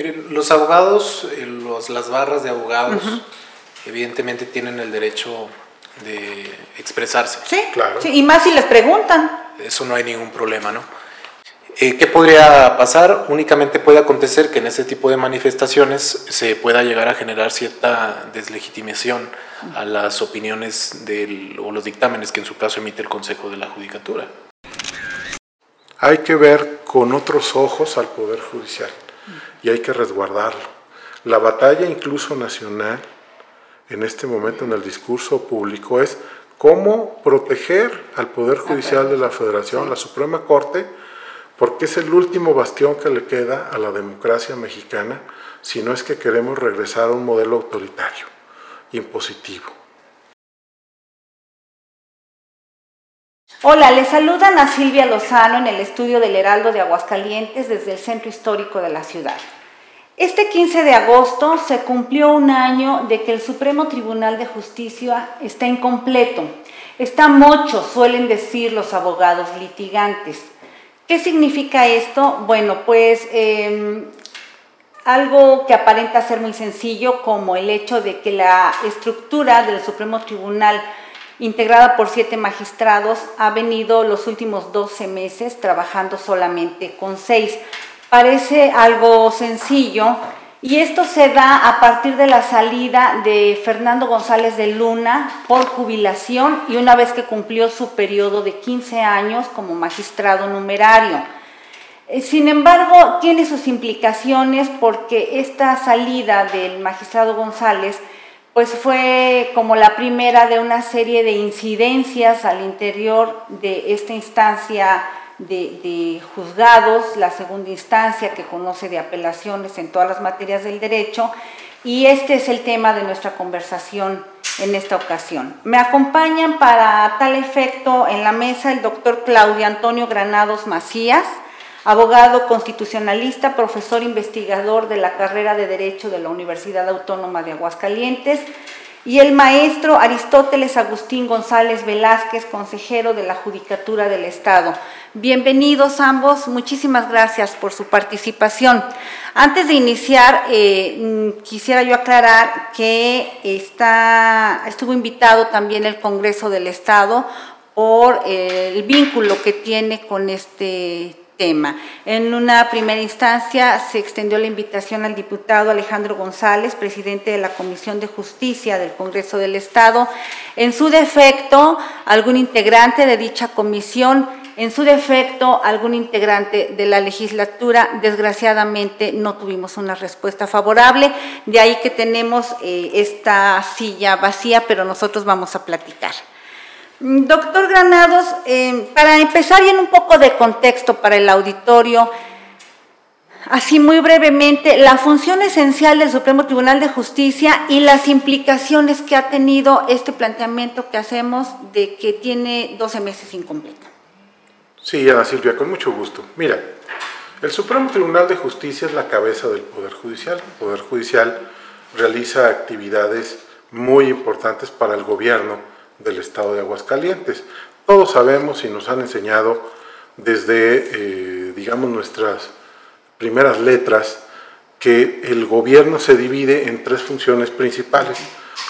Miren, los abogados, eh, los, las barras de abogados, evidentemente tienen el derecho de expresarse. Sí, claro. Sí, y más si les preguntan. Eso no hay ningún problema, ¿no? Eh, ¿Qué podría pasar? Únicamente puede acontecer que en ese tipo de manifestaciones se pueda llegar a generar cierta deslegitimación a las opiniones del, o los dictámenes que en su caso emite el Consejo de la Judicatura. Hay que ver con otros ojos al Poder Judicial y hay que resguardarlo. La batalla incluso nacional en este momento en el discurso público es cómo proteger al Poder Judicial de la Federación, la Suprema Corte, porque es el último bastión que le queda a la democracia mexicana si no es que queremos regresar a un modelo autoritario, impositivo. Hola, le saludan a Silvia Lozano en el estudio del Heraldo de Aguascalientes desde el centro histórico de la ciudad. Este 15 de agosto se cumplió un año de que el Supremo Tribunal de Justicia está incompleto. Está mocho, suelen decir los abogados litigantes. ¿Qué significa esto? Bueno, pues em, algo que aparenta ser muy sencillo, como el hecho de que la estructura del Supremo Tribunal, integrada por siete magistrados, ha venido los últimos 12 meses trabajando solamente con seis. Parece algo sencillo, y esto se da a partir de la salida de Fernando González de Luna por jubilación y una vez que cumplió su periodo de 15 años como magistrado numerario. Eh, sin embargo, tiene sus implicaciones porque esta salida del magistrado González pues fue como la primera de una serie de incidencias al interior de esta instancia de, juzgados, la segunda instancia que conoce de apelaciones en todas las materias del derecho, y este es el tema de nuestra conversación en esta ocasión. Me acompañan para tal efecto en la mesa el doctor Claudio Antonio Granados Macías, abogado constitucionalista, profesor investigador de la carrera de Derecho de la Universidad Autónoma de Aguascalientes, y el maestro Aristóteles Agustín González Velázquez, consejero de la Judicatura del Estado. Bienvenidos ambos, muchísimas gracias por su participación. Antes de iniciar, eh, quisiera yo aclarar que está, estuvo invitado también el Congreso del Estado por eh, el vínculo que tiene con este en una primera instancia se extendió la invitación al diputado Alejandro González, presidente de la Comisión de Justicia del Congreso del Estado. En su defecto, algún integrante de dicha comisión, en su defecto, algún integrante de la legislatura, desgraciadamente no tuvimos una respuesta favorable, de ahí que tenemos eh, esta silla vacía, pero nosotros vamos a platicar. Doctor Granados, eh, para empezar y en un poco de contexto para el auditorio, así muy brevemente, la función esencial del Supremo Tribunal de Justicia y las implicaciones que ha tenido este planteamiento que hacemos de que tiene 12 meses incompleto. Sí, Ana Silvia, con mucho gusto. Mira, el Supremo Tribunal de Justicia es la cabeza del Poder Judicial. El Poder Judicial realiza actividades muy importantes para el gobierno del estado de Aguascalientes. Todos sabemos y nos han enseñado desde, eh, digamos, nuestras primeras letras que el gobierno se divide en tres funciones principales,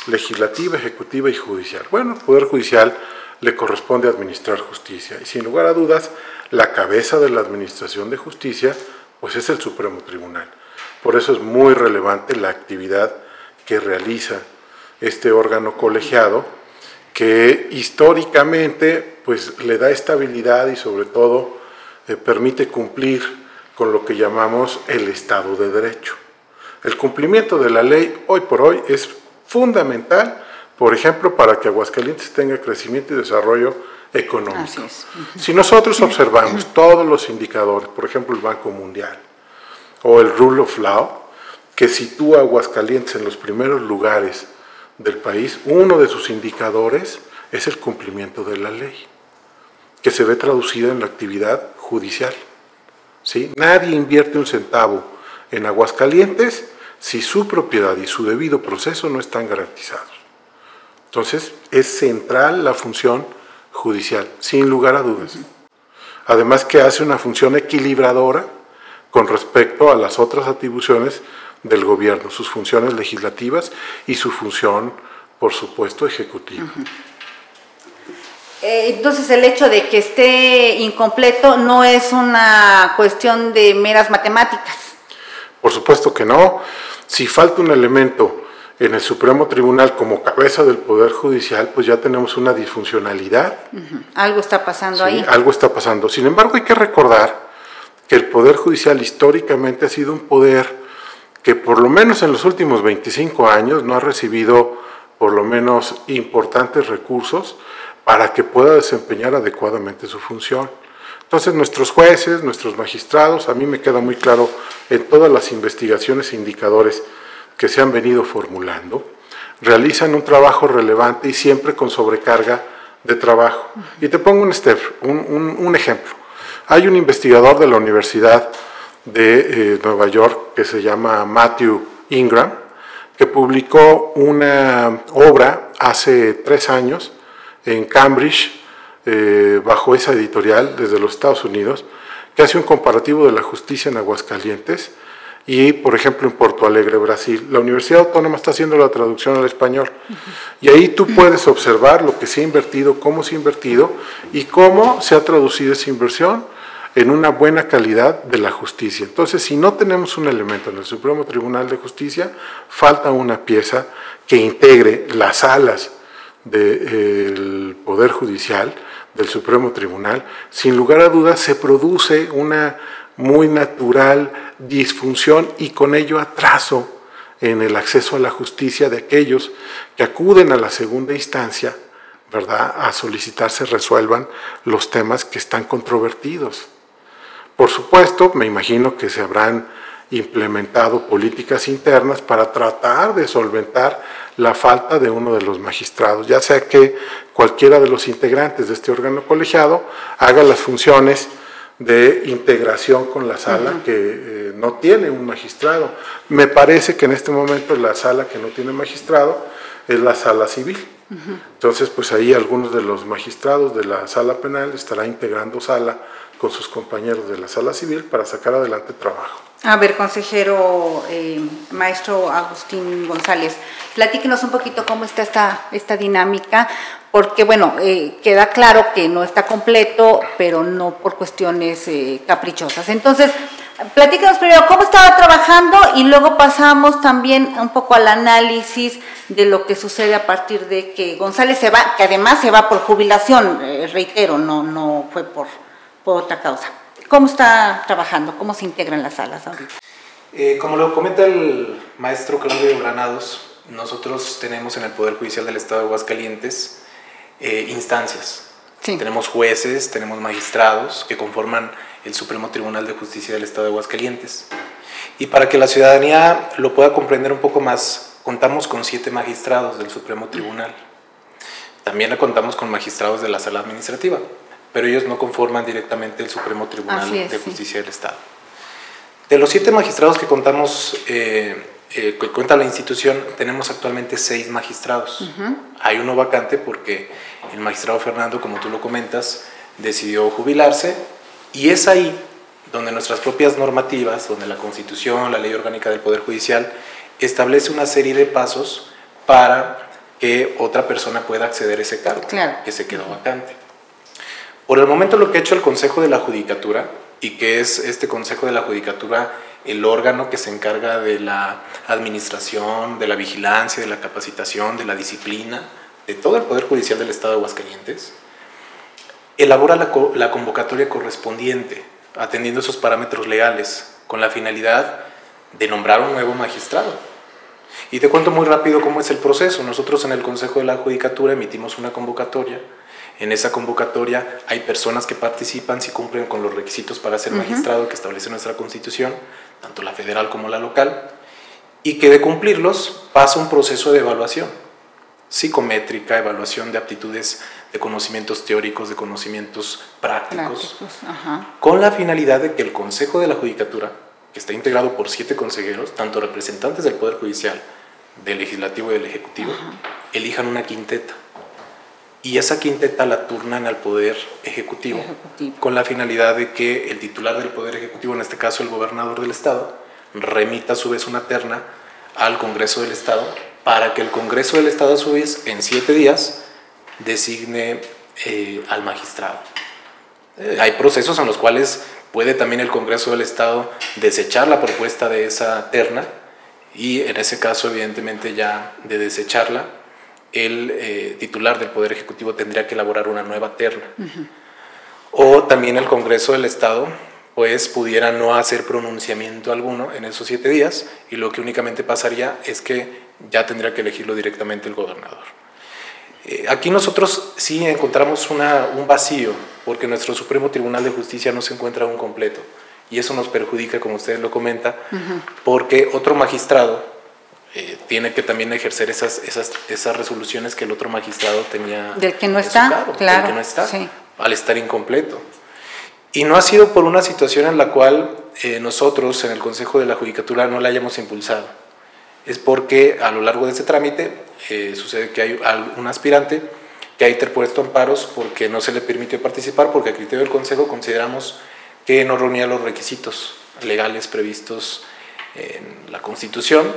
legislativa, ejecutiva y judicial. Bueno, el Poder Judicial le corresponde administrar justicia y sin lugar a dudas, la cabeza de la administración de justicia pues es el Supremo Tribunal. Por eso es muy relevante la actividad que realiza este órgano colegiado que históricamente pues, le da estabilidad y sobre todo eh, permite cumplir con lo que llamamos el Estado de Derecho. El cumplimiento de la ley hoy por hoy es fundamental, por ejemplo, para que Aguascalientes tenga crecimiento y desarrollo económico. Si nosotros observamos todos los indicadores, por ejemplo el Banco Mundial o el Rule of Law, que sitúa a Aguascalientes en los primeros lugares del país, uno de sus indicadores es el cumplimiento de la ley, que se ve traducida en la actividad judicial. ¿sí? Nadie invierte un centavo en Aguascalientes si su propiedad y su debido proceso no están garantizados. Entonces, es central la función judicial, sin lugar a dudas. Además que hace una función equilibradora con respecto a las otras atribuciones del gobierno, sus funciones legislativas y su función, por supuesto, ejecutiva. Eh, entonces el hecho de que esté incompleto no es una cuestión de meras matemáticas. Por supuesto que no. Si falta un elemento en el Supremo Tribunal como cabeza del Poder Judicial, pues ya tenemos una disfuncionalidad. Algo está pasando ahí. Algo está pasando. Sin embargo, hay que recordar que el Poder Judicial históricamente ha sido un poder que por lo menos en los últimos 25 años no ha recibido por lo menos importantes recursos para que pueda desempeñar adecuadamente su función. Entonces nuestros jueces, nuestros magistrados, a mí me queda muy claro en todas las investigaciones e indicadores que se han venido formulando, realizan un trabajo relevante y siempre con sobrecarga de trabajo. Y te pongo un, un, ejemplo. Hay un investigador de la Universidad de eh, Nueva York que se llama Matthew Ingram, que publicó una obra hace tres años en Cambridge, eh, bajo esa editorial desde los Estados Unidos, que hace un comparativo de la justicia en Aguascalientes y, por ejemplo, en Porto Alegre, Brasil. La Universidad Autónoma está haciendo la traducción al español. Y ahí tú puedes observar lo que se ha invertido, cómo se ha invertido y cómo se ha traducido esa inversión en una buena calidad de la justicia. Entonces, si no tenemos un elemento en el Supremo Tribunal de Justicia, falta una pieza que integre las alas del Poder Judicial, del Supremo Tribunal, sin lugar a dudas se produce una muy natural disfunción y con ello atraso en el acceso a la justicia de aquellos que acuden a la segunda instancia, ¿verdad?, a solicitar se resuelvan los temas que están controvertidos. Por supuesto, me imagino que se habrán implementado políticas internas para tratar de solventar la falta de uno de los magistrados, ya sea que cualquiera de los integrantes de este órgano colegiado haga las funciones de integración con la sala que eh, no tiene un magistrado. Me parece que en este momento la sala que no tiene magistrado es la sala civil. Entonces, pues ahí algunos de los magistrados de la sala penal estará integrando sala con sus compañeros de la sala civil para sacar adelante trabajo. A ver, consejero, eh, maestro Agustín González, platíquenos un poquito cómo está esta, esta dinámica, porque bueno, eh, queda claro que no está completo, pero no por cuestiones eh, caprichosas. Entonces, platíquenos primero cómo estaba trabajando y luego pasamos también un poco al análisis de lo que sucede a partir de que González se va, que además se va por jubilación, reitero, no, no fue por, por otra causa. ¿Cómo está trabajando? ¿Cómo se integra en las salas ahorita? Eh, como lo comenta el maestro Claudio Granados, nosotros tenemos en el Poder Judicial del Estado de Aguascalientes eh, instancias. Tenemos jueces, tenemos magistrados que conforman el Supremo Tribunal de Justicia del Estado de Aguascalientes. Y para que la ciudadanía lo pueda comprender un poco más, contamos con siete magistrados del Supremo Tribunal. También contamos con magistrados de la sala administrativa pero ellos no conforman directamente el Supremo Tribunal de Justicia del Estado. De los siete magistrados que contamos, eh, eh, que cuenta la institución, tenemos actualmente seis magistrados. Hay uno vacante porque el magistrado Fernando, como tú lo comentas, decidió jubilarse y es ahí donde nuestras propias normativas, donde la Constitución, la Ley Orgánica del Poder Judicial, establece una serie de pasos para que otra persona pueda acceder a ese cargo que se quedó vacante. Por el momento lo que ha hecho el Consejo de la Judicatura, y que es este Consejo de la Judicatura el órgano que se encarga de la administración, de la vigilancia, de la capacitación, de la disciplina, de todo el Poder Judicial del Estado de Aguascalientes, elabora la, la convocatoria correspondiente, atendiendo esos parámetros legales, con la finalidad de nombrar un nuevo magistrado. Y te cuento muy rápido cómo es el proceso. Nosotros en el Consejo de la Judicatura emitimos una convocatoria en esa convocatoria hay personas que participan si cumplen con los requisitos para ser magistrado que establece nuestra Constitución, tanto la federal como la local, y que de cumplirlos pasa un proceso de evaluación psicométrica, evaluación de aptitudes de conocimientos teóricos, de conocimientos prácticos, con la finalidad de que el Consejo de la Judicatura, que está integrado por siete consejeros, tanto representantes del Poder Judicial, del Legislativo y del Ejecutivo, elijan una quinteta y esa quinteta la turnan al Poder ejecutivo, con la finalidad de que el titular del Poder Ejecutivo, en este caso el gobernador del Estado, remita a su vez una terna al Congreso del Estado para que el Congreso del Estado a su vez en siete días designe eh, al magistrado. Eh, hay procesos en los cuales puede también el Congreso del Estado desechar la propuesta de esa terna y en ese caso evidentemente ya de desecharla el eh, titular del Poder Ejecutivo tendría que elaborar una nueva terna. O también el Congreso del Estado pues pudiera no hacer pronunciamiento alguno en esos siete días y lo que únicamente pasaría es que ya tendría que elegirlo directamente el gobernador. Eh, aquí nosotros sí encontramos una, un vacío porque nuestro Supremo Tribunal de Justicia no se encuentra aún completo y eso nos perjudica, como usted lo comenta, porque otro magistrado eh, tiene que también ejercer esas, esas, esas resoluciones que el otro magistrado tenía. Del que no está, claro. Del que no está, al estar incompleto. Y no ha sido por una situación en la cual eh, nosotros en el Consejo de la Judicatura no la hayamos impulsado. Es porque a lo largo de este trámite eh, sucede que hay un aspirante que ha interpuesto amparos porque no se le permitió participar, porque a criterio del Consejo consideramos que no reunía los requisitos legales previstos en la Constitución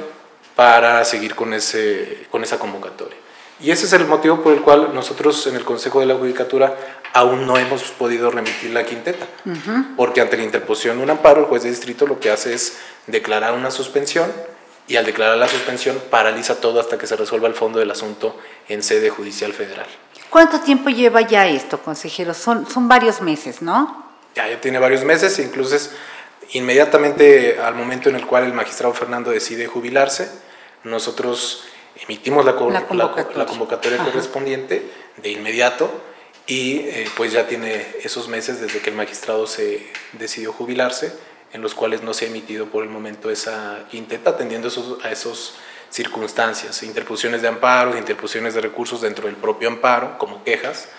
para seguir con, ese, con esa convocatoria. Y ese es el motivo por el cual nosotros en el Consejo de la Judicatura aún no hemos podido remitir la quinteta, porque ante la interposición de un amparo, el juez de distrito lo que hace es declarar una suspensión y al declarar la suspensión paraliza todo hasta que se resuelva el fondo del asunto en sede judicial federal. ¿Cuánto tiempo lleva ya esto, consejero? Son, son varios meses, ¿no? Ya, ya tiene varios meses, incluso inmediatamente al momento en el cual el magistrado Fernando decide jubilarse, nosotros emitimos la, convocatoria, correspondiente de inmediato y eh, pues ya tiene esos meses desde que el magistrado se decidió jubilarse, en los cuales no se ha emitido por el momento esa quinteta, atendiendo a esas circunstancias, interposiciones de amparos, interposiciones de recursos dentro del propio amparo, como quejas,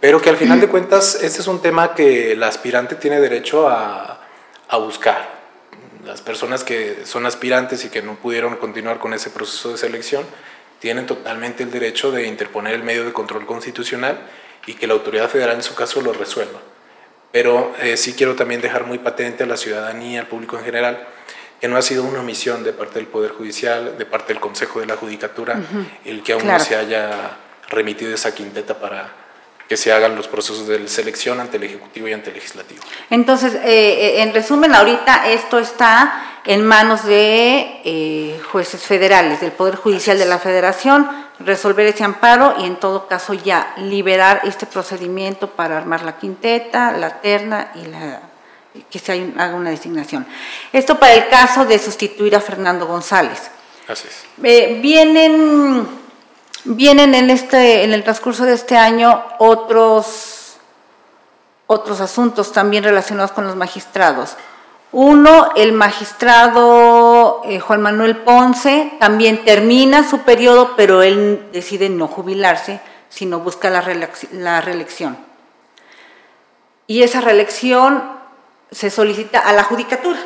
pero que al final de cuentas este es un tema que el aspirante tiene derecho a, a buscar las personas que son aspirantes y que no pudieron continuar con ese proceso de selección tienen totalmente el derecho de interponer el medio de control constitucional y que la autoridad federal en su caso lo resuelva. Pero eh, sí quiero también dejar muy patente a la ciudadanía, al público en general, que no ha sido una omisión de parte del Poder Judicial, de parte del Consejo de la Judicatura, el que aún no se haya remitido esa quinteta para que se hagan los procesos de selección ante el Ejecutivo y ante el Legislativo. Entonces, eh, eh, en resumen, ahorita esto está en manos de eh, jueces federales, del Poder Judicial de la Federación, resolver ese amparo y en todo caso ya liberar este procedimiento para armar la quinteta, la terna y la, que se haga una designación. Esto para el caso de sustituir a Fernando González. Así es. vienen Vienen en, este, en el transcurso de este año otros, otros asuntos también relacionados con los magistrados. Uno, el magistrado eh, Juan Manuel Ponce también termina su periodo, pero él decide no jubilarse, sino busca la, la reelección. Y esa reelección se solicita a la judicatura.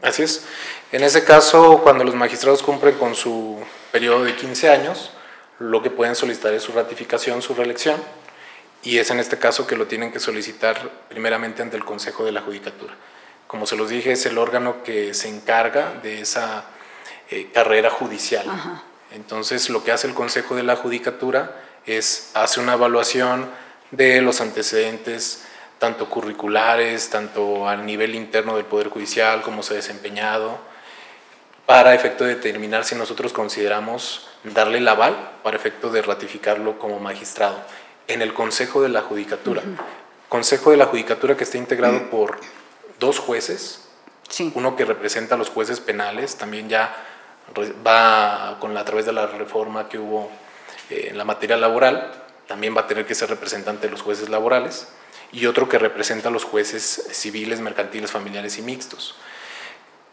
Así es. En ese caso, cuando los magistrados cumplen con su periodo de 15 años, lo que pueden solicitar es su ratificación, su reelección, y es en este caso que lo tienen que solicitar primeramente ante el Consejo de la Judicatura. Como se los dije, es el órgano que se encarga de esa eh, carrera judicial. Entonces, lo que hace el Consejo de la Judicatura es hace una evaluación de los antecedentes, tanto curriculares, tanto a nivel interno del Poder Judicial, cómo se ha desempeñado, para efecto de determinar si nosotros consideramos darle el aval para efecto de ratificarlo como magistrado en el Consejo de la Judicatura. Consejo de la Judicatura que está integrado por dos jueces, uno que representa a los jueces penales, también ya va con la, a través de la reforma que hubo eh, en la materia laboral, también va a tener que ser representante de los jueces laborales, y otro que representa a los jueces civiles, mercantiles, familiares y mixtos.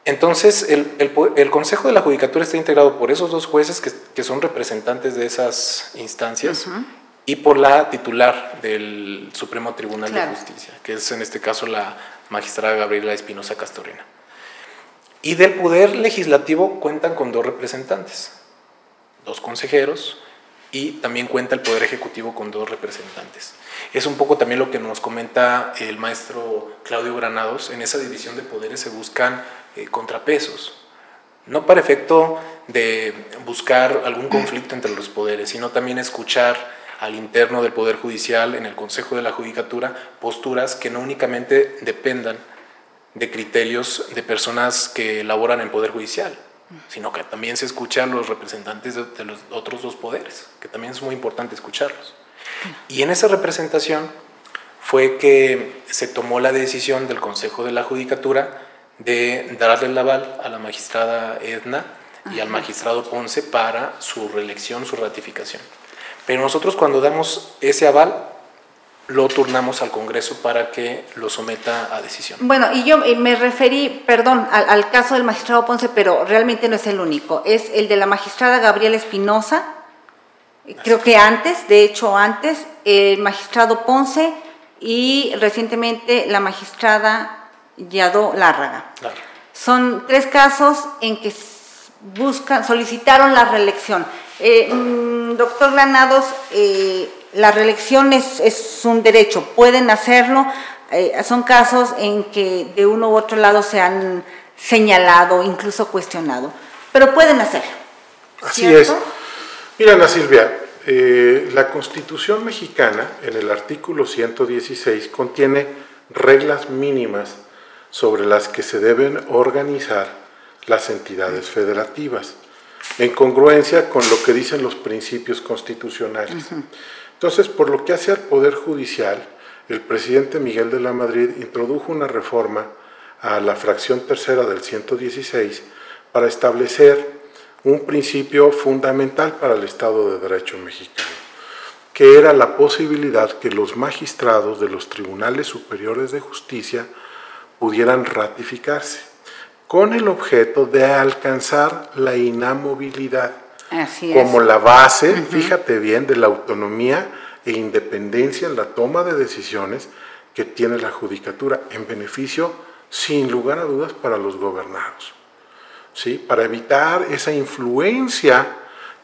Entonces, el, Consejo de la Judicatura está integrado por esos dos jueces que, son representantes de esas instancias y por la titular del Supremo Tribunal de Justicia, que es en este caso la magistrada Gabriela Espinosa Castorena. Y del Poder Legislativo cuentan con dos representantes, dos consejeros, y también cuenta el Poder Ejecutivo con dos representantes. Es un poco también lo que nos comenta el maestro Claudio Granados, en esa división de poderes se buscan eh, contrapesos, no para efecto de buscar algún conflicto entre los poderes, sino también escuchar al interno del Poder Judicial, en el Consejo de la Judicatura, posturas que no únicamente dependan de criterios de personas que laboran en Poder Judicial, sino que también se escuchan los representantes de, los otros dos poderes, que también es muy importante escucharlos. Y en esa representación fue que se tomó la decisión del Consejo de la Judicatura de darle el aval a la magistrada Edna y al magistrado Ponce para su reelección, su ratificación. Pero nosotros cuando damos ese aval, lo turnamos al Congreso para que lo someta a decisión. Bueno, y yo eh, me referí, perdón, al, caso del magistrado Ponce, pero realmente no es el único. Es el de la magistrada Gabriela Espinosa, creo que antes, de hecho antes, el magistrado Ponce y recientemente la magistrada Yadó Lárraga. Son tres casos en que buscan, solicitaron la reelección. Eh, mm, doctor Granados, eh, la reelección es, un derecho, pueden hacerlo. Eh, son casos en que de uno u otro lado se han señalado, incluso cuestionado, pero pueden hacerlo. Así es. Mira, Ana Silvia, la Constitución mexicana, en el artículo 116, contiene reglas mínimas sobre las que se deben organizar las entidades federativas, en congruencia con lo que dicen los principios constitucionales. Entonces, por lo que hace al Poder Judicial, el presidente Miguel de la Madrid introdujo una reforma a la fracción tercera del 116 para establecer un principio fundamental para el Estado de Derecho mexicano, que era la posibilidad que los magistrados de los tribunales superiores de justicia pudieran ratificarse, con el objeto de alcanzar la inamovilidad como la base, fíjate bien, de la autonomía e independencia en la toma de decisiones que tiene la judicatura en beneficio, sin lugar a dudas, para los gobernados. ¿Sí? Para evitar esa influencia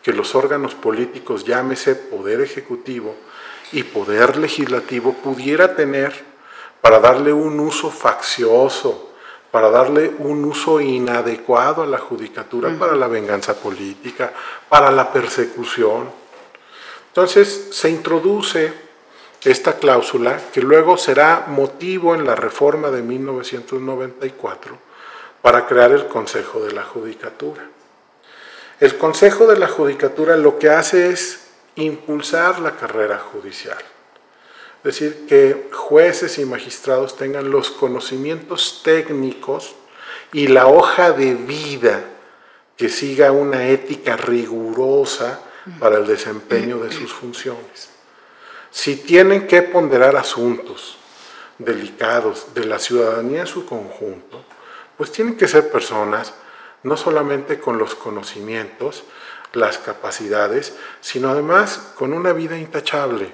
que los órganos políticos, llámese poder ejecutivo y poder legislativo, pudiera tener para darle un uso faccioso, para darle un uso inadecuado a la judicatura para la venganza política, para la persecución. Entonces se introduce esta cláusula que luego será motivo en la reforma de 1994 para crear el Consejo de la Judicatura. El Consejo de la Judicatura lo que hace es impulsar la carrera judicial. Es decir, que jueces y magistrados tengan los conocimientos técnicos y la hoja de vida que siga una ética rigurosa para el desempeño de sus funciones. Si tienen que ponderar asuntos delicados de la ciudadanía en su conjunto, pues tienen que ser personas no solamente con los conocimientos, las capacidades, sino además con una vida intachable,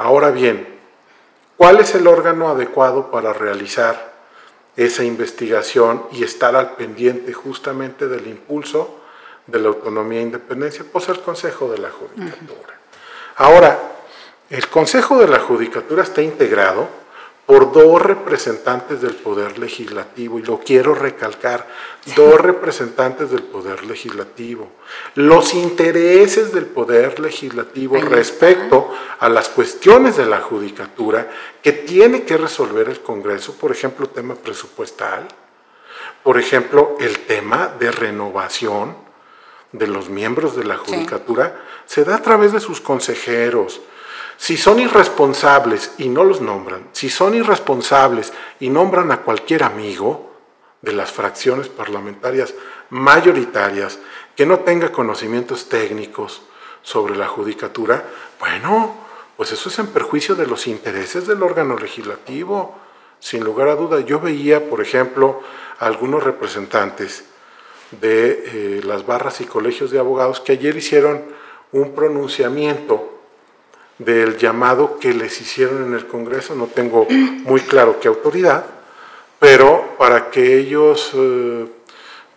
Ahora bien, ¿cuál es el órgano adecuado para realizar esa investigación y estar al pendiente justamente del impulso de la autonomía e independencia? Pues el Consejo de la Judicatura. Ahora, el Consejo de la Judicatura está integrado por dos representantes del Poder Legislativo, y lo quiero recalcar, dos representantes del Poder Legislativo. Los intereses del Poder Legislativo respecto a las cuestiones de la judicatura que tiene que resolver el Congreso, por ejemplo, tema presupuestal, por ejemplo, el tema de renovación de los miembros de la judicatura, se da a través de sus consejeros, si son irresponsables y no los nombran, si son irresponsables y nombran a cualquier amigo de las fracciones parlamentarias mayoritarias que no tenga conocimientos técnicos sobre la judicatura, bueno, pues eso es en perjuicio de los intereses del órgano legislativo. Sin lugar a duda, yo veía, por ejemplo, a algunos representantes de eh, las barras y colegios de abogados que ayer hicieron un pronunciamiento del llamado que les hicieron en el Congreso, no tengo muy claro qué autoridad, pero para que ellos, eh,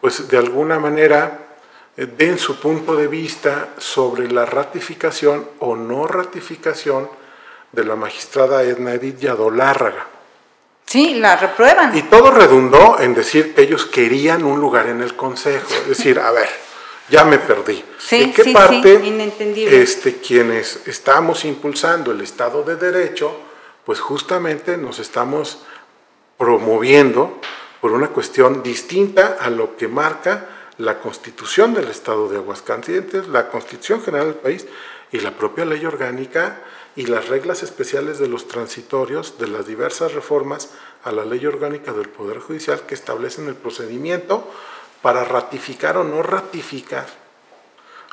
pues de alguna manera, eh, den su punto de vista sobre la ratificación o no ratificación de la magistrada Edna Edith Yadolárraga. Sí, la reprueban. Y todo redundó en decir que ellos querían un lugar en el Consejo. Es decir, a ver, ya me perdí. Sí, ¿En qué sí, parte sí. Este, quienes estamos impulsando el Estado de Derecho, pues justamente nos estamos promoviendo por una cuestión distinta a lo que marca la Constitución del Estado de Aguascalientes, la Constitución General del país y la propia ley orgánica y las reglas especiales de los transitorios de las diversas reformas a la ley orgánica del Poder Judicial que establecen el procedimiento para ratificar o no ratificar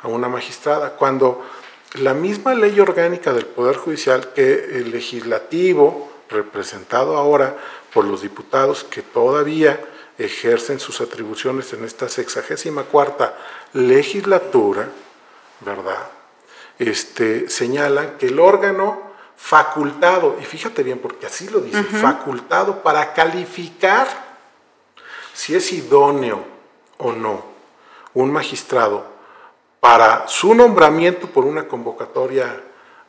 a una magistrada, cuando la misma ley orgánica del Poder Judicial que el legislativo, representado ahora por los diputados que todavía ejercen sus atribuciones en esta sexagésima cuarta legislatura, ¿verdad? Este, señalan que el órgano facultado, y fíjate bien porque así lo dice, facultado para calificar si es idóneo o no un magistrado para su nombramiento por una convocatoria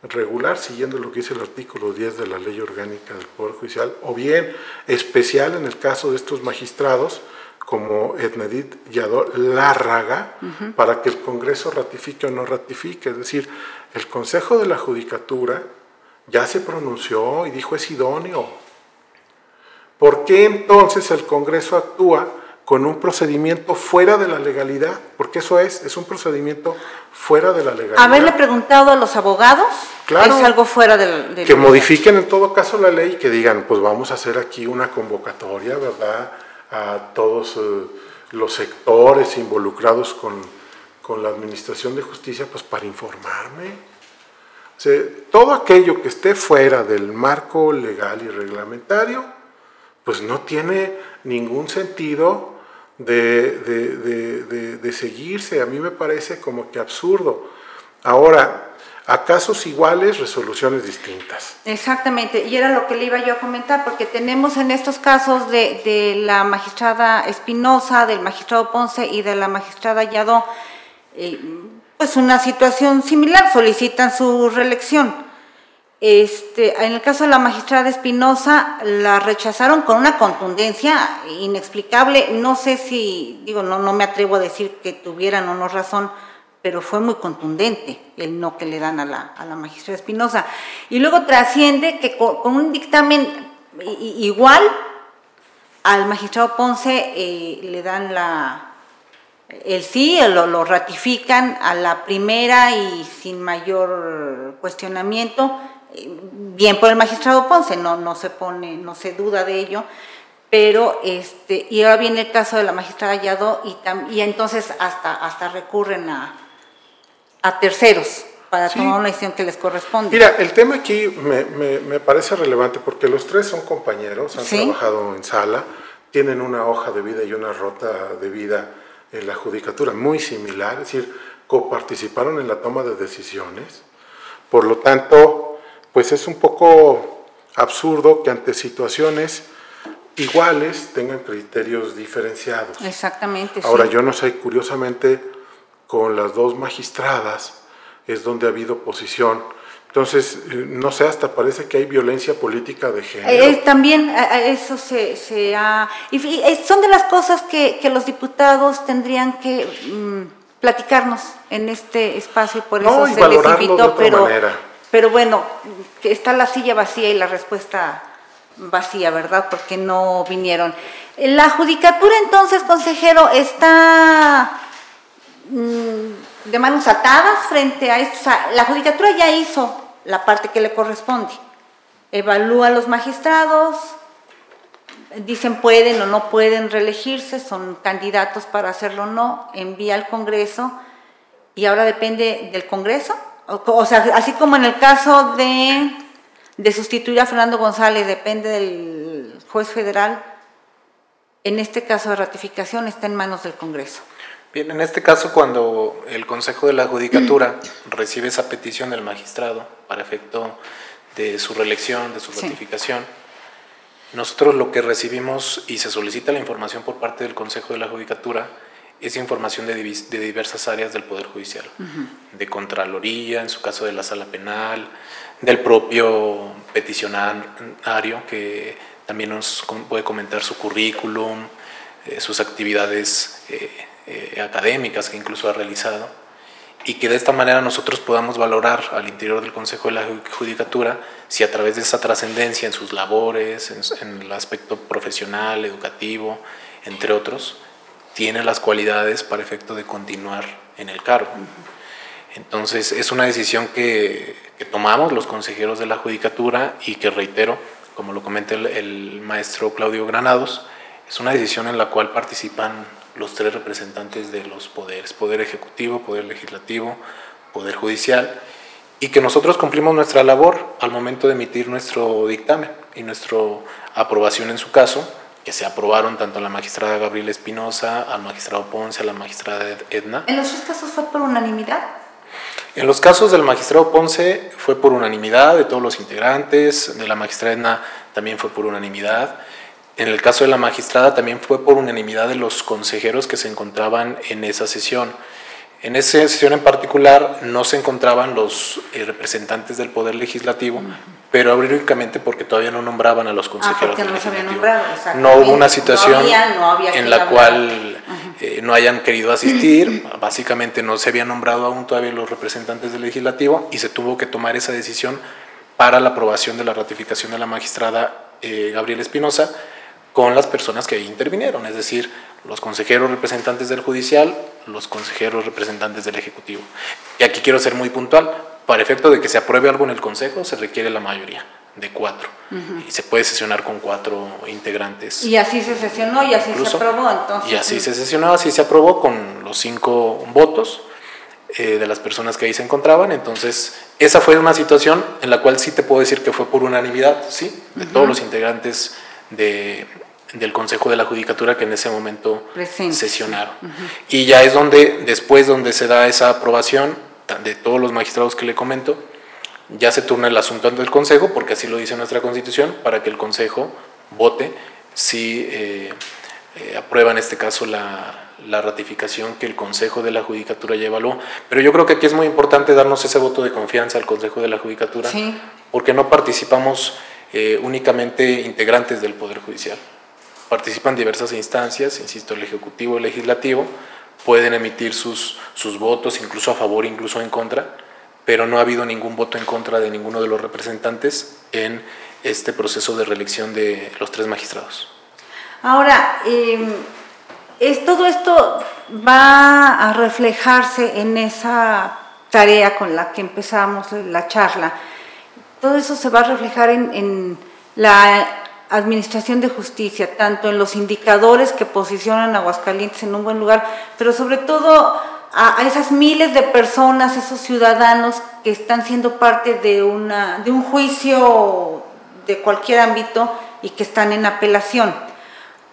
regular, siguiendo lo que dice el artículo 10 de la Ley Orgánica del Poder Judicial, o bien especial en el caso de estos magistrados, como Ednedit Yadó Lárraga, para que el Congreso ratifique o no ratifique. Es decir, el Consejo de la Judicatura ya se pronunció y dijo es idóneo. ¿Por qué entonces el Congreso actúa con un procedimiento fuera de la legalidad? Porque eso es, es un procedimiento fuera de la legalidad. Haberle preguntado a los abogados Claro. es algo fuera del... del- que modifiquen en todo caso la ley y que digan, pues vamos a hacer aquí una convocatoria, ¿verdad? A todos eh, los sectores involucrados con, con la Administración de Justicia, pues para informarme. O sea, todo aquello que esté fuera del marco legal y reglamentario, pues no tiene ningún sentido de, de- de- de- seguirse. A mí me parece como que absurdo. Ahora, a casos iguales, resoluciones distintas. Exactamente, y era lo que le iba yo a comentar, porque tenemos en estos casos de, de la magistrada Espinosa, del magistrado Ponce y de la magistrada Yadó, eh, pues una situación similar, solicitan su reelección. Este, en el caso de la magistrada Espinosa, la rechazaron con una contundencia inexplicable. No sé si, digo, no, no me atrevo a decir que tuvieran o no razón, pero fue muy contundente el no que le dan a la, a la magistrada Espinosa. Y luego trasciende que con, un dictamen igual al magistrado Ponce eh, le dan la, el sí, lo, lo ratifican a la primera y sin mayor cuestionamiento, bien por el magistrado Ponce, no, no se pone, no se duda de ello, pero este, y ahora viene el caso de la magistrada Yadó y, tam- y entonces hasta, hasta recurren a, a terceros para Sí. tomar una decisión que les corresponde. Mira, el tema aquí me, me- me parece relevante porque los tres son compañeros, han Sí. trabajado en sala, tienen una hoja de vida y una rota de vida en la judicatura muy similar, es decir, coparticiparon en la toma de decisiones. Por lo tanto, pues es un poco absurdo que ante situaciones iguales tengan criterios diferenciados. Exactamente. sí. Ahora, yo no sé, curiosamente, con las dos magistradas es donde ha habido oposición. Entonces, eh, no sé, hasta parece que hay violencia política de género. Eh, también a- a eso se, se ha... Y, eh, son de las cosas que, que los diputados tendrían que mm, platicarnos en este espacio y por eso se les invitó, pero, manera. Pero bueno, está la silla vacía y la respuesta vacía, ¿verdad? Porque no vinieron. La judicatura entonces, consejero, está mm, de manos atadas frente a esto. O sea, la judicatura ya hizo la parte que le corresponde. Evalúa a los magistrados, dicen pueden o no pueden reelegirse, son candidatos para hacerlo o no, envía al Congreso y ahora depende del Congreso. O, o sea, así como en el caso de, de sustituir a Fernando González, depende del juez federal, en este caso de ratificación está en manos del Congreso. Bien, en este caso, cuando el Consejo de la Judicatura recibe esa petición del magistrado para efecto de su reelección, de su Sí. ratificación, nosotros lo que recibimos y se solicita la información por parte del Consejo de la Judicatura es información de, diversas áreas del Poder Judicial, de Contraloría, en su caso de la Sala Penal, del propio peticionario que también nos puede comentar su currículum, eh, sus actividades eh, eh, académicas que incluso ha realizado y que de esta manera nosotros podamos valorar al interior del Consejo de la Judicatura si a través de esa trascendencia en sus labores, en, el aspecto profesional, educativo, entre otros, tiene las cualidades para efecto de continuar en el cargo. Entonces es una decisión que, tomamos los consejeros de la Judicatura y que reitero, como lo comenta el maestro Claudio Granados, es una decisión en la cual participan los tres representantes de los poderes, poder ejecutivo, poder legislativo, poder judicial, y que nosotros cumplimos nuestra labor al momento de emitir nuestro dictamen y nuestra aprobación en su caso, que se aprobaron tanto a la magistrada Gabriela Espinosa, al magistrado Ponce, a la magistrada Edna. ¿En los tres casos fue por unanimidad? En los casos del magistrado Ponce fue por unanimidad de todos los integrantes, de la magistrada Edna también fue por unanimidad. En el caso de la magistrada también fue por unanimidad de los consejeros que se encontraban en esa sesión. En esa sesión en particular no se encontraban los eh, representantes del Poder Legislativo, pero únicamente porque todavía no nombraban a los ah, consejeros del no Legislativo. no hubo una situación en la cual eh, no hayan querido asistir, básicamente no se habían nombrado aún todavía los representantes del Legislativo y se tuvo que tomar esa decisión para la aprobación de la ratificación de la magistrada eh, Gabriela Espinosa con las personas que ahí intervinieron, es decir, los consejeros representantes del judicial, los consejeros representantes del ejecutivo. Y aquí quiero ser muy puntual, para efecto de que se apruebe algo en el consejo se requiere la mayoría de cuatro y se puede sesionar con cuatro integrantes. Y así se sesionó y así se aprobó entonces. Y así se sesionó, así se aprobó con los cinco votos eh, de las personas que ahí se encontraban. Entonces, esa fue una situación en la cual sí te puedo decir que fue por unanimidad, sí, de todos los integrantes de, del Consejo de la Judicatura que en ese momento sesionaron. Y ya es donde, después donde se da esa aprobación de todos los magistrados que le comento, ya se turna el asunto ante el Consejo, porque así lo dice nuestra Constitución, para que el Consejo vote si eh, eh, aprueba en este caso la, la, ratificación que el Consejo de la Judicatura ya evaluó. Pero yo creo que aquí es muy importante darnos ese voto de confianza al Consejo de la Judicatura, porque no participamos eh, únicamente integrantes del Poder Judicial. Participan diversas instancias, insisto, el Ejecutivo, el Legislativo, pueden emitir sus, sus votos, incluso a favor, incluso en contra, pero no ha habido ningún voto en contra de ninguno de los representantes en este proceso de reelección de los tres magistrados. Ahora, em, es, todo esto va a reflejarse en esa tarea con la que empezamos la charla todo eso se va a reflejar en, la administración de justicia, tanto en los indicadores que posicionan a Aguascalientes en un buen lugar, pero sobre todo a, esas miles de personas, esos ciudadanos que están siendo parte de, una, de un juicio de cualquier ámbito y que están en apelación.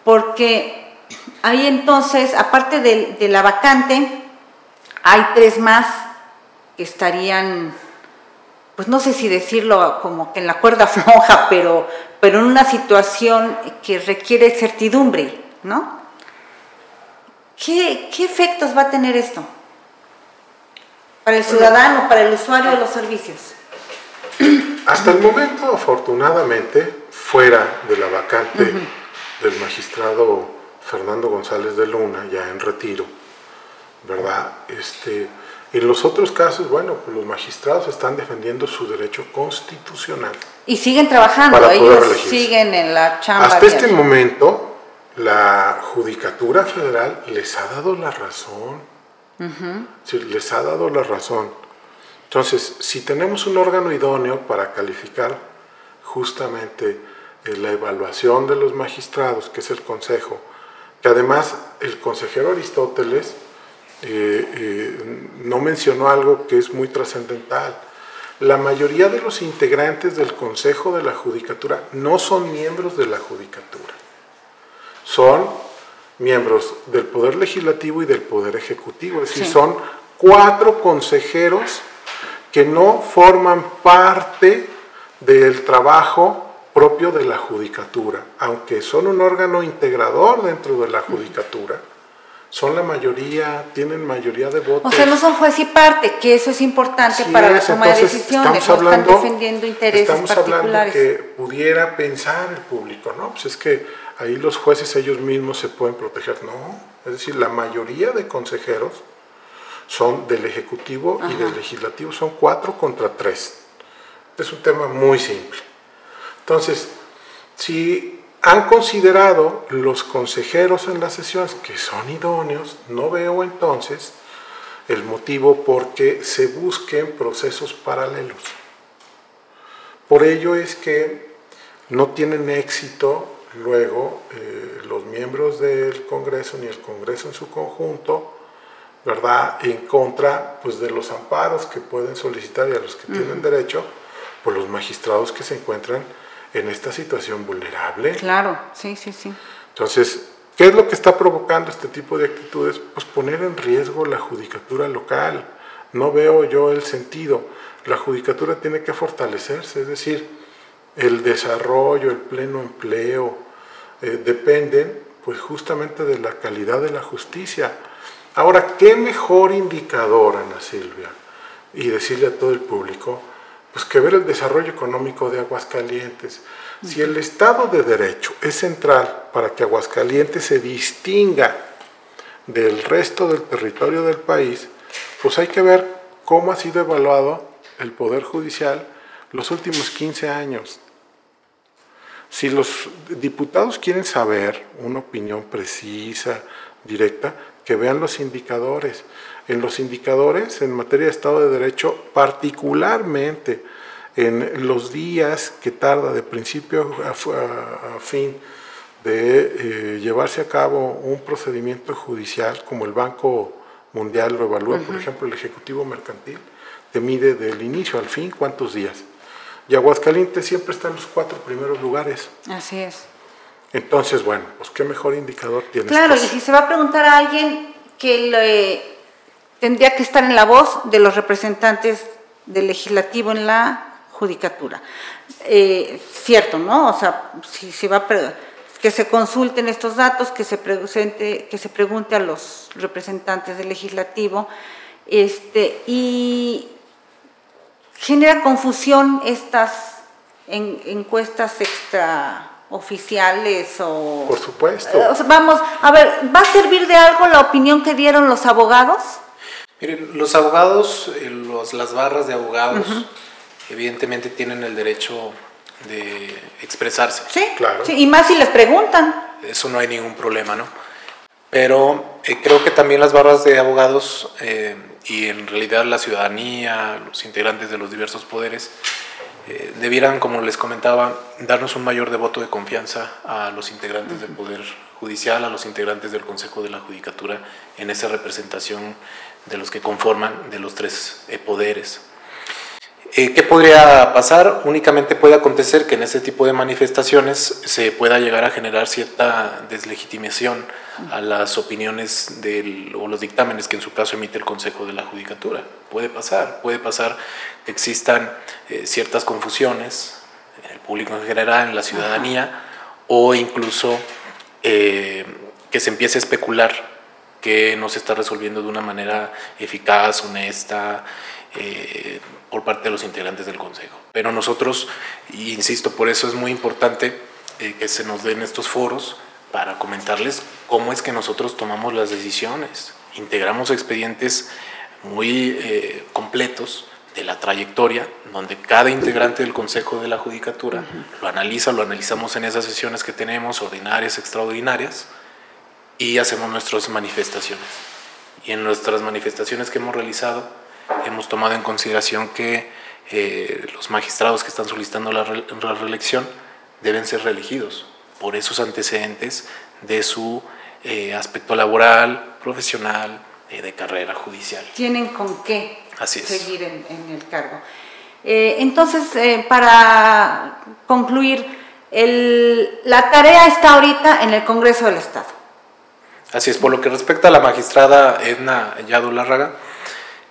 Porque ahí entonces, aparte de, de la vacante, hay tres más que estarían pues no sé si decirlo como que en la cuerda floja, pero, pero en una situación que requiere certidumbre, ¿no? ¿Qué, efectos va a tener esto para el ciudadano, para el usuario de los servicios? Hasta el momento, afortunadamente, fuera de la vacante del magistrado Fernando González de Luna, ya en retiro, ¿verdad? Este, en los otros casos, bueno, pues los magistrados están defendiendo su derecho constitucional. Y siguen trabajando, ellos siguen en la chamba. Hasta este momento, la Judicatura Federal les ha dado la razón. les ha dado la razón. Entonces, si tenemos un órgano idóneo para calificar justamente eh, la evaluación de los magistrados, que es el Consejo, que además el consejero Aristóteles no mencionó algo que es muy trascendental. La mayoría de los integrantes del Consejo de la Judicatura no son miembros de la Judicatura. Son miembros del Poder Legislativo y del Poder Ejecutivo. Es decir, son cuatro consejeros que no forman parte del trabajo propio de la Judicatura, aunque son un órgano integrador dentro de la Judicatura son la mayoría, tienen mayoría de votos. O sea, no son juez y parte, que eso es importante para la toma de decisiones, estamos hablando, están defendiendo intereses estamos particulares. hablando que pudiera pensar el público, ¿no? Pues es que ahí los jueces ellos mismos se pueden proteger, no. Es decir, la mayoría de consejeros son del Ejecutivo y del Legislativo, son cuatro contra tres. Es un tema muy simple. Entonces, si han considerado los consejeros en las sesiones que son idóneos, no veo entonces el motivo por qué se busquen procesos paralelos. Por ello es que no tienen éxito luego eh, los miembros del Congreso ni el Congreso en su conjunto, ¿verdad? En contra pues, de los amparos que pueden solicitar y a los que tienen derecho por los magistrados que se encuentran en esta situación vulnerable. Claro, sí, sí, sí. Entonces, ¿qué es lo que está provocando este tipo de actitudes? Pues poner en riesgo la judicatura local. No veo yo el sentido. La judicatura tiene que fortalecerse, es decir, el desarrollo, el pleno empleo, eh, dependen pues justamente de la calidad de la justicia. Ahora, ¿qué mejor indicador, Ana Silvia? Y decirle a todo el público, pues que ver el desarrollo económico de Aguascalientes. Si el Estado de Derecho es central para que Aguascalientes se distinga del resto del territorio del país, pues hay que ver cómo ha sido evaluado el Poder Judicial los últimos 15 años. Si los diputados quieren saber una opinión precisa, directa, que vean los indicadores en los indicadores en materia de Estado de Derecho, particularmente en los días que tarda de principio a, fin de eh, llevarse a cabo un procedimiento judicial, como el Banco Mundial lo evalúa, por ejemplo, el Ejecutivo Mercantil, te mide del inicio al fin cuántos días. Y Aguascalientes siempre está en los cuatro primeros lugares. Así es. Entonces, bueno, pues qué mejor indicador tienes. Claro, y si se va a preguntar a alguien que le tendría que estar en la voz de los representantes del legislativo en la judicatura. Eh, cierto, ¿no? O sea, si se va a que se consulten estos datos, que se, presente, que se pregunte a los representantes del legislativo, este, y genera confusión estas encuestas extraoficiales o... Por supuesto. Eh, vamos, a ver, ¿va a servir de algo la opinión que dieron los abogados? Miren, los abogados, eh, los, las barras de abogados, evidentemente tienen el derecho de expresarse. Sí, claro. y más si les preguntan. Eso no hay ningún problema, ¿no? Pero eh, creo que también las barras de abogados eh, y en realidad la ciudadanía, los integrantes de los diversos poderes, debieran, como les comentaba, darnos un mayor devoto de confianza a los integrantes del Poder Judicial, a los integrantes del Consejo de la Judicatura en esa representación de los que conforman de los tres eh, poderes. Eh, ¿Qué podría pasar? Únicamente puede acontecer que en este tipo de manifestaciones se pueda llegar a generar cierta deslegitimación a las opiniones del, o los dictámenes que en su caso emite el Consejo de la Judicatura. Puede pasar, puede pasar que existan eh, ciertas confusiones en el público en general, en la ciudadanía, o incluso que se empiece a especular que no se está resolviendo de una manera eficaz, honesta, eh, por parte de los integrantes del Consejo. Pero nosotros, insisto, por eso es muy importante eh, que se nos den estos foros para comentarles cómo es que nosotros tomamos las decisiones. Integramos expedientes muy eh, completos de la trayectoria, donde cada integrante del Consejo de la Judicatura lo analiza, lo analizamos en esas sesiones que tenemos, ordinarias, extraordinarias, y hacemos nuestras manifestaciones. Y en nuestras manifestaciones que hemos realizado, hemos tomado en consideración que eh, los magistrados que están solicitando la, reelección deben ser reelegidos por esos antecedentes de su eh, aspecto laboral, profesional, eh, de carrera judicial. Tienen con qué seguir en, en, el cargo. entonces, para concluir, el, la tarea está ahorita en el Congreso del Estado. Así es, por lo que respecta a la magistrada Edna Yadu Larraga,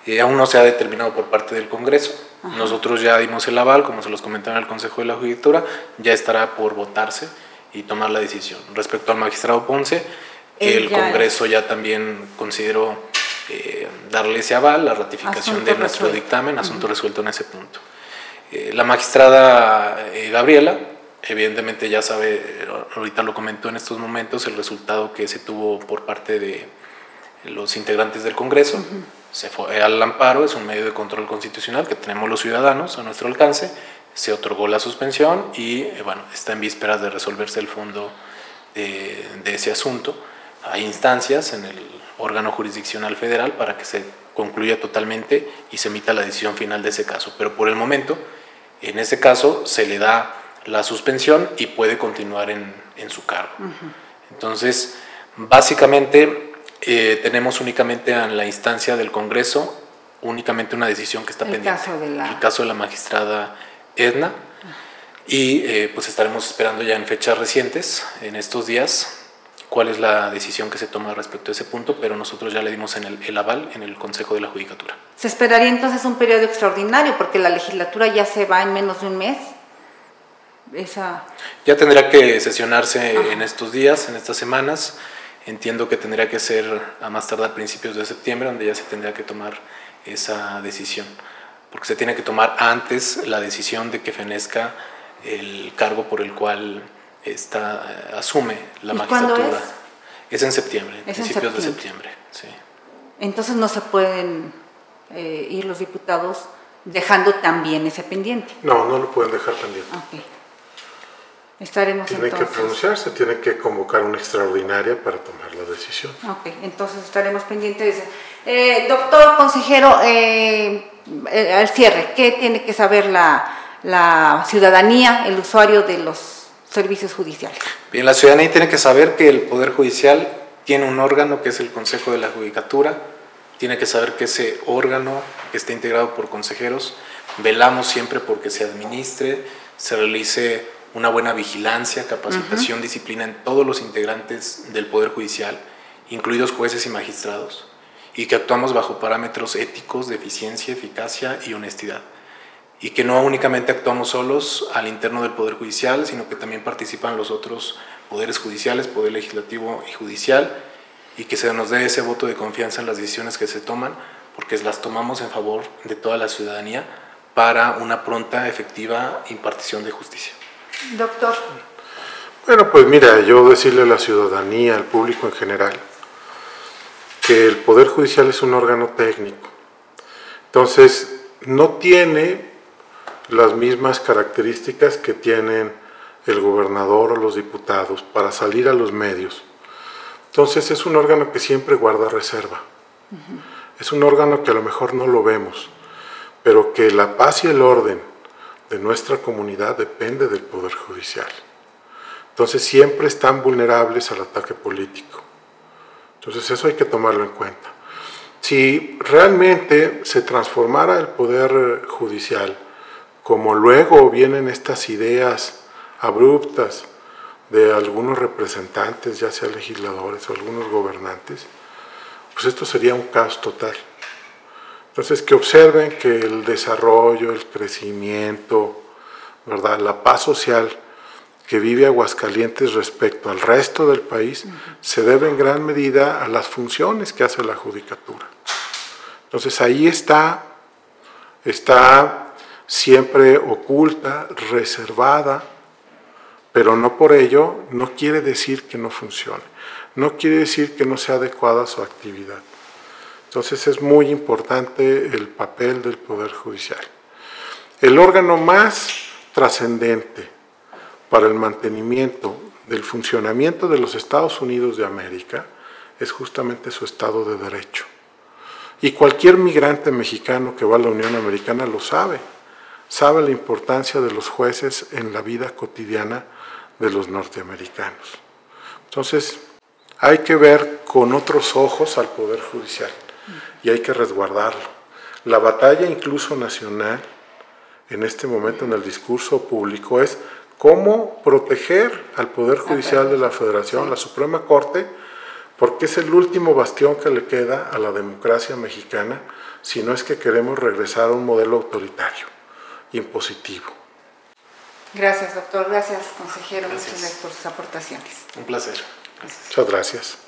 eh, aún no se ha determinado por parte del Congreso. Nosotros ya dimos el aval, como se los comentaba en el Consejo de la Judicatura, ya estará por votarse y tomar la decisión. Respecto al magistrado Ponce, el Congreso ya también consideró eh, darle ese aval, la ratificación de nuestro dictamen, asunto resuelto en ese punto. Eh, la magistrada eh, Gabriela, evidentemente ya sabe, ahorita lo comentó en estos momentos, el resultado que se tuvo por parte de los integrantes del Congreso. Se fue al amparo, es un medio de control constitucional que tenemos los ciudadanos a nuestro alcance. Se otorgó la suspensión y bueno, está en vísperas de resolverse el fondo de, de ese asunto. Hay instancias en el órgano jurisdiccional federal para que se concluya totalmente y se emita la decisión final de ese caso. Pero por el momento, en ese caso, se le da la suspensión y puede continuar en, en su cargo. Entonces, básicamente, eh, tenemos únicamente en la instancia del Congreso únicamente una decisión que está el pendiente. Caso de la... El caso de la magistrada Edna. Y eh, pues estaremos esperando ya en fechas recientes, en estos días, cuál es la decisión que se toma respecto a ese punto, pero nosotros ya le dimos en el, el, aval en el Consejo de la Judicatura. ¿Se esperaría entonces un periodo extraordinario porque la legislatura ya se va en menos de un mes? Esa... Ya tendrá que sesionarse Ajá. en estos días, en estas semanas. Entiendo que tendría que ser a más tardar principios de septiembre, donde ya se tendría que tomar esa decisión, porque se tiene que tomar antes la decisión de que fenezca el cargo por el cual está, asume la magistratura. Es? es? en septiembre, es principios en septiembre. de septiembre. Sí. Entonces no se pueden eh, ir los diputados dejando también ese pendiente. No, no lo pueden dejar pendiente. Okay. Estaremos tiene entonces. que pronunciarse, tiene que convocar una extraordinaria para tomar la decisión. Ok, entonces estaremos pendientes. Eh, doctor consejero, eh, al cierre, ¿qué tiene que saber la, la ciudadanía, el usuario de los servicios judiciales. Bien, la ciudadanía tiene que saber que el Poder Judicial tiene un órgano que es el Consejo de la Judicatura, tiene que saber que ese órgano que está integrado por consejeros, velamos siempre porque se administre, se realice una buena vigilancia, capacitación, uh -huh. disciplina en todos los integrantes del Poder Judicial, incluidos jueces y magistrados, y que actuamos bajo parámetros éticos de eficiencia, eficacia y honestidad y que no únicamente actuamos solos al interno del Poder Judicial, sino que también participan los otros poderes judiciales, Poder Legislativo y Judicial, y que se nos dé ese voto de confianza en las decisiones que se toman, porque las tomamos en favor de toda la ciudadanía para una pronta, efectiva impartición de justicia. Doctor. Bueno, pues mira, yo decirle a la ciudadanía, al público en general, que el Poder Judicial es un órgano técnico. Entonces, no tiene las mismas características que tienen el gobernador o los diputados para salir a los medios. Entonces es un órgano que siempre guarda reserva. Uh -huh. Es un órgano que a lo mejor no lo vemos, pero que la paz y el orden de nuestra comunidad depende del Poder Judicial. Entonces siempre están vulnerables al ataque político. Entonces eso hay que tomarlo en cuenta. Si realmente se transformara el Poder Judicial, como luego vienen estas ideas abruptas de algunos representantes, ya sea legisladores o algunos gobernantes, pues esto sería un caos total. Entonces, que observen que el desarrollo, el crecimiento, ¿verdad? la paz social que vive Aguascalientes respecto al resto del país se debe en gran medida a las funciones que hace la judicatura. Entonces ahí está, está siempre oculta, reservada, pero no por ello no quiere decir que no funcione, no quiere decir que no sea adecuada a su actividad. Entonces es muy importante el papel del Poder Judicial. El órgano más trascendente para el mantenimiento del funcionamiento de los Estados Unidos de América es justamente su Estado de Derecho. Y cualquier migrante mexicano que va a la Unión Americana lo sabe, sabe la importancia de los jueces en la vida cotidiana de los norteamericanos. Entonces, hay que ver con otros ojos al Poder Judicial y hay que resguardarlo. La batalla incluso nacional en este momento en el discurso público es cómo proteger al Poder Judicial de la Federación, la Suprema Corte, porque es el último bastión que le queda a la democracia mexicana si no es que queremos regresar a un modelo autoritario, impositivo. Gracias, doctor. Gracias, consejero. Gracias. Muchas gracias por sus aportaciones. Un placer. Gracias. Muchas gracias.